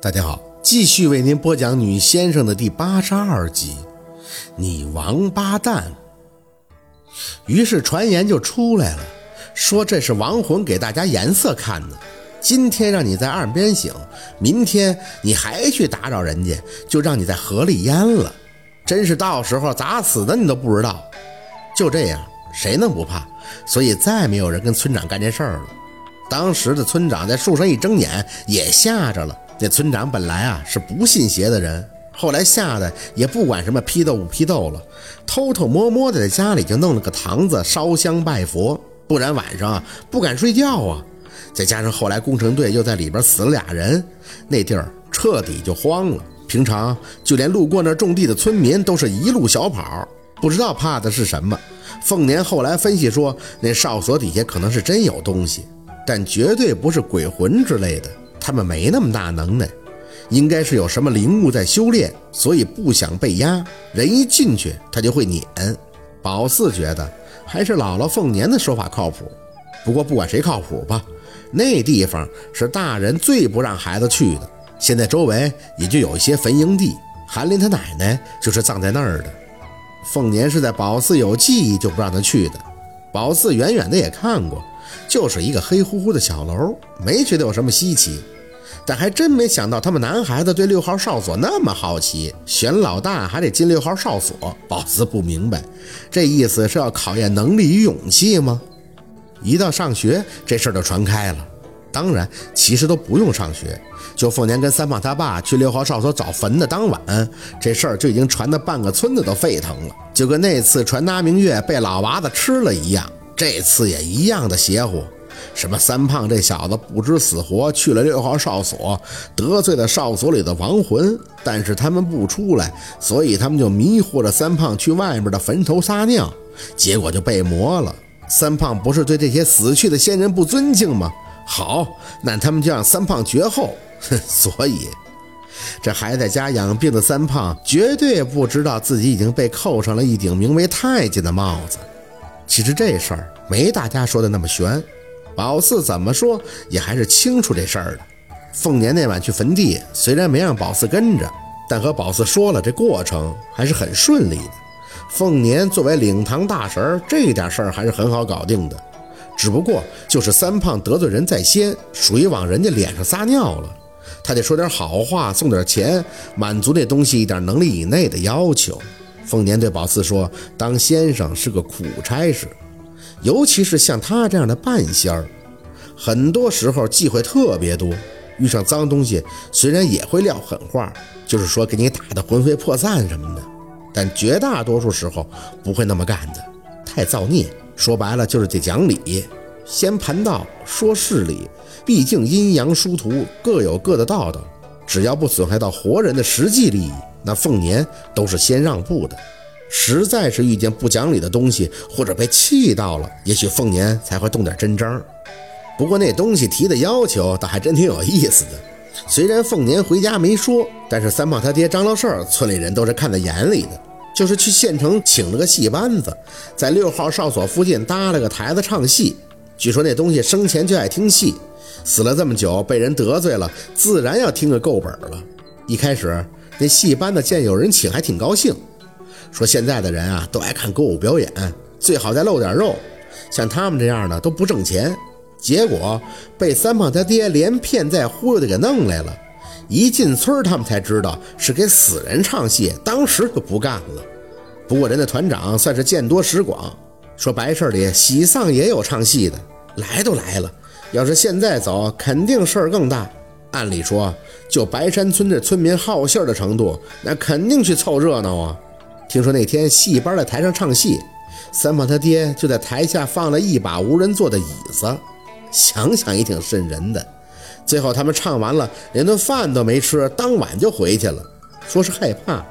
大家好，继续为您播讲《女先生》的第八十二集。你王八蛋！于是传言就出来了，说这是亡魂给大家颜色看的。今天让你在岸边醒，明天你还去打扰人家，就让你在河里淹了。真是到时候咋死的你都不知道。就这样，谁能不怕？所以再没有人跟村长干这事儿了。当时的村长在树上一睁眼，也吓着了。那村长本来啊是不信邪的人，后来吓得也不管什么批斗不批斗了，偷偷摸摸的在家里就弄了个堂子烧香拜佛，不然晚上啊不敢睡觉啊。再加上后来工程队又在里边死了俩人，那地儿彻底就荒了。平常就连路过那种地的村民都是一路小跑，不知道怕的是什么。凤年后来分析说，那哨所底下可能是真有东西，但绝对不是鬼魂之类的。他们没那么大能耐，应该是有什么灵物在修炼，所以不想被压。人一进去，他就会撵。宝四觉得还是姥姥凤年的说法靠谱。不过不管谁靠谱吧，那地方是大人最不让孩子去的。现在周围也就有一些坟营地，韩林他奶奶就是葬在那儿的。凤年是在宝四有记忆就不让他去的。宝四远远的也看过，就是一个黑乎乎的小楼，没觉得有什么稀奇。但还真没想到，他们男孩子对六号哨所那么好奇，选老大还得进六号哨所。宝子不明白，这意思是要考验能力与勇气吗？一到上学，这事儿就传开了。当然，其实都不用上学，就凤年跟三胖他爸去六号哨所找坟的当晚，这事儿就已经传的半个村子都沸腾了，就跟那次传达明月被老娃子吃了一样，这次也一样的邪乎。什么三胖这小子不知死活去了六号哨所，得罪了哨所里的亡魂，但是他们不出来，所以他们就迷惑着三胖去外面的坟头撒尿，结果就被磨了。三胖不是对这些死去的先人不尊敬吗？好，那他们就让三胖绝后。所以这还在家养病的三胖绝对不知道自己已经被扣上了一顶名为太监的帽子。其实这事儿没大家说的那么悬。宝四怎么说也还是清楚这事儿的。凤年那晚去坟地，虽然没让宝四跟着，但和宝四说了，这过程还是很顺利的。凤年作为领堂大神，这点事儿还是很好搞定的。只不过就是三胖得罪人在先，属于往人家脸上撒尿了，他得说点好话，送点钱，满足那东西一点能力以内的要求。凤年对宝四说：“当先生是个苦差事。”尤其是像他这样的半仙儿，很多时候忌讳特别多。遇上脏东西，虽然也会撂狠话，就是说给你打得魂飞魄散什么的，但绝大多数时候不会那么干的。太造孽，说白了就是得讲理，先盘道说事理。毕竟阴阳殊途，各有各的道道，只要不损害到活人的实际利益，那凤年都是先让步的。实在是遇见不讲理的东西，或者被气到了，也许凤年才会动点真章。不过那东西提的要求倒还真挺有意思的。虽然凤年回家没说，但是三胖他爹张老事儿，村里人都是看在眼里的。就是去县城请了个戏班子，在六号哨所附近搭了个台子唱戏。据说那东西生前就爱听戏，死了这么久被人得罪了，自然要听个够本了。一开始那戏班子见有人请，还挺高兴。说现在的人啊，都爱看歌舞表演，最好再露点肉。像他们这样的都不挣钱，结果被三胖他爹连骗带忽悠的给弄来了。一进村，他们才知道是给死人唱戏，当时就不干了。不过人家团长算是见多识广，说白事里喜丧也有唱戏的，来都来了，要是现在走，肯定事儿更大。按理说，就白山村这村民好信的程度，那肯定去凑热闹啊。听说那天戏班在台上唱戏，三胖他爹就在台下放了一把无人坐的椅子，想想也挺瘆人的。最后他们唱完了，连顿饭都没吃，当晚就回去了。说是害怕，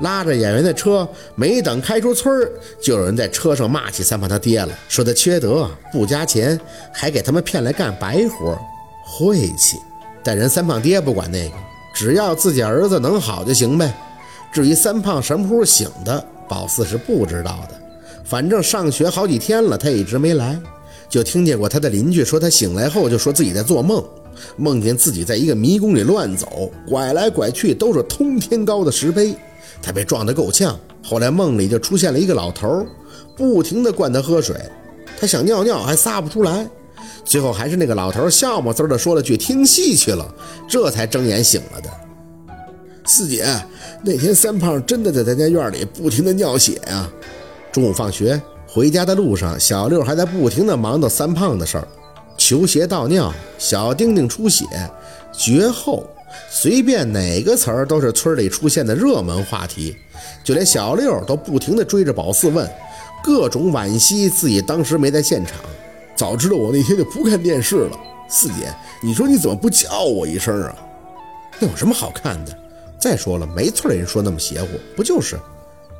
拉着演员的车没等开出村儿，就有人在车上骂起三胖他爹了，说他缺德，不加钱，还给他们骗来干白活，晦气。但人三胖爹不管那个，只要自己儿子能好就行呗。至于三胖什么时候醒的，宝四是不知道的。反正上学好几天了，他一直没来。就听见过他的邻居说，他醒来后就说自己在做梦，梦见自己在一个迷宫里乱走，拐来拐去都是通天高的石碑，他被撞得够呛。后来梦里就出现了一个老头，不停地灌他喝水，他想尿尿还撒不出来，最后还是那个老头笑么滋的说了句听戏去了，这才睁眼醒了的。四姐，那天三胖真的在咱家院里不停的尿血呀！中午放学回家的路上，小六还在不停的忙叨三胖的事儿：球鞋倒尿，小丁丁出血，绝后，随便哪个词儿都是村里出现的热门话题。就连小六都不停的追着宝四问，各种惋惜自己当时没在现场。早知道我那天就不看电视了。四姐，你说你怎么不叫我一声啊？那有什么好看的？再说了，没村人说那么邪乎，不就是？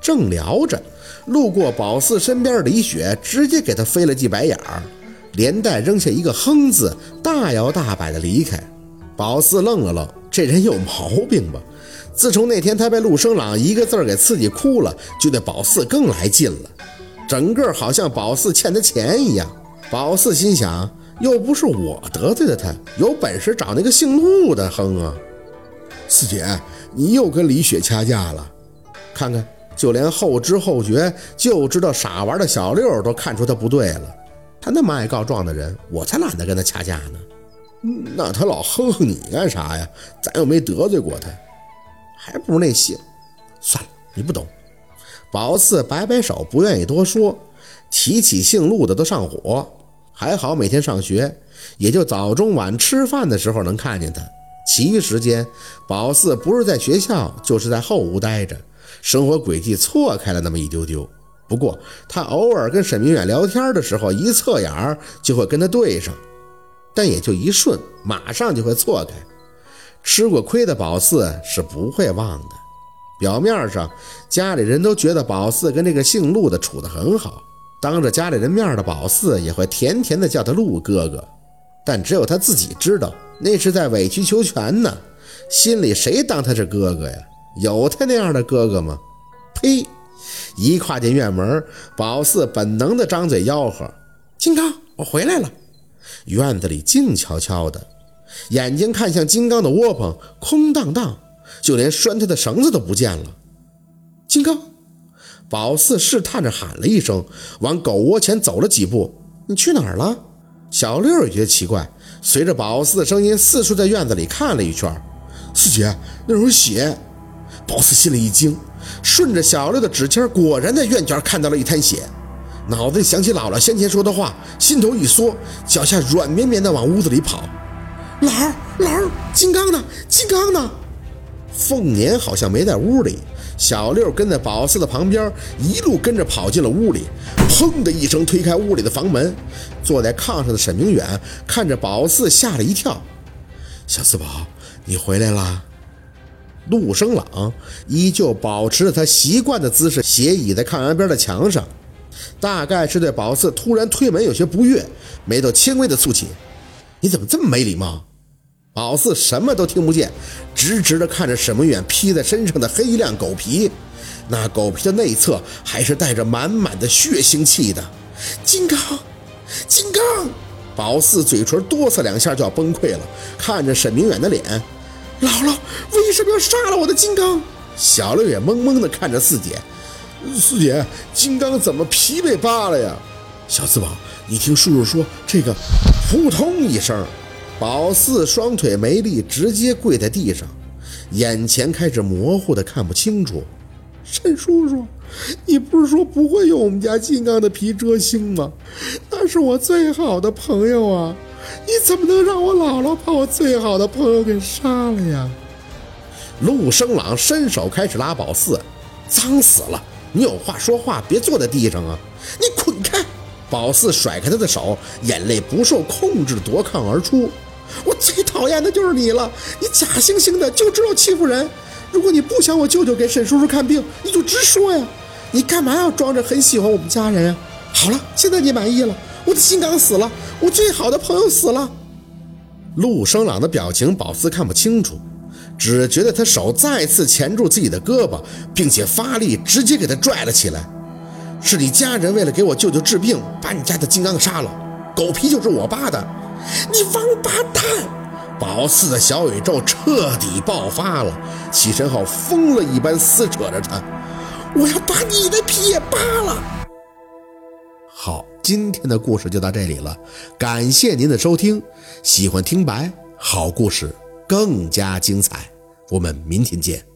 正聊着，路过宝四身边的李雪直接给他飞了记白眼儿，连带扔下一个哼字，大摇大摆的离开。宝四愣了愣，这人有毛病吧？自从那天他被陆生朗一个字给刺激哭了，就对宝四更来劲了，整个好像宝四欠他钱一样。宝四心想，又不是我得罪了他，有本事找那个姓陆的哼啊！四姐。你又跟李雪掐架了，看看，就连后知后觉就知道傻玩的小六都看出他不对了。他那么爱告状的人，我才懒得跟他掐架呢。那他老哼哼你干啥呀？咱又没得罪过他，还不如那姓。算了，你不懂。宝四摆摆手，不愿意多说。提起姓陆的都上火。还好每天上学，也就早中晚吃饭的时候能看见他。其余时间，宝四不是在学校，就是在后屋待着，生活轨迹错开了那么一丢丢。不过他偶尔跟沈明远聊天的时候，一侧眼儿就会跟他对上，但也就一瞬，马上就会错开。吃过亏的宝四是不会忘的。表面上家里人都觉得宝四跟这个姓陆的处得很好，当着家里人面的宝四也会甜甜的叫他陆哥哥，但只有他自己知道。那是在委曲求全呢，心里谁当他是哥哥呀？有他那样的哥哥吗？呸！一跨进院门，宝四本能的张嘴吆喝：“金刚，我回来了！”院子里静悄悄的，眼睛看向金刚的窝棚，空荡荡，就连拴他的绳子都不见了。金刚，宝四试探着喊了一声，往狗窝前走了几步：“你去哪儿了？”小六也觉得奇怪。随着宝四的声音，四处在院子里看了一圈。四姐，那有血！宝四心里一惊，顺着小六的指尖，果然在院角看到了一滩血。脑子里想起姥姥先前说的话，心头一缩，脚下软绵绵的往屋子里跑。姥儿，姥儿，金刚呢？金刚呢？凤年好像没在屋里。小六跟在宝四的旁边，一路跟着跑进了屋里。砰的一声，推开屋里的房门，坐在炕上的沈明远看着宝四，吓了一跳。小四宝，你回来啦！陆生朗依旧保持着他习惯的姿势，斜倚在炕沿边的墙上，大概是对宝四突然推门有些不悦，眉头轻微的蹙起。你怎么这么没礼貌？宝四什么都听不见，直直的看着沈明远披在身上的黑亮狗皮。那狗皮的内侧还是带着满满的血腥气的，金刚，金刚，宝四嘴唇哆嗦两下就要崩溃了，看着沈明远的脸，姥姥为什么要杀了我的金刚？小六也懵懵的看着四姐，四姐，金刚怎么皮被扒了呀？小四宝，你听叔叔说，这个，扑通一声，宝四双腿没力，直接跪在地上，眼前开始模糊的看不清楚。沈叔叔，你不是说不会用我们家金刚的皮遮星吗？那是我最好的朋友啊！你怎么能让我姥姥把我最好的朋友给杀了呀？陆生朗伸手开始拉宝四，脏死了！你有话说话，别坐在地上啊！你滚开！宝四甩开他的手，眼泪不受控制夺眶而出。我最讨厌的就是你了！你假惺惺的就知道欺负人！如果你不想我舅舅给沈叔叔看病，你就直说呀！你干嘛要装着很喜欢我们家人呀？好了，现在你满意了，我的心刚死了，我最好的朋友死了。陆生朗的表情，宝四看不清楚，只觉得他手再次钳住自己的胳膊，并且发力直接给他拽了起来。是你家人为了给我舅舅治病，把你家的金刚杀了，狗皮就是我扒的，你王八蛋！宝四的小宇宙彻底爆发了，齐神浩疯了一般撕扯着他：“我要把你的皮也扒了！”好，今天的故事就到这里了，感谢您的收听。喜欢听白好故事，更加精彩，我们明天见。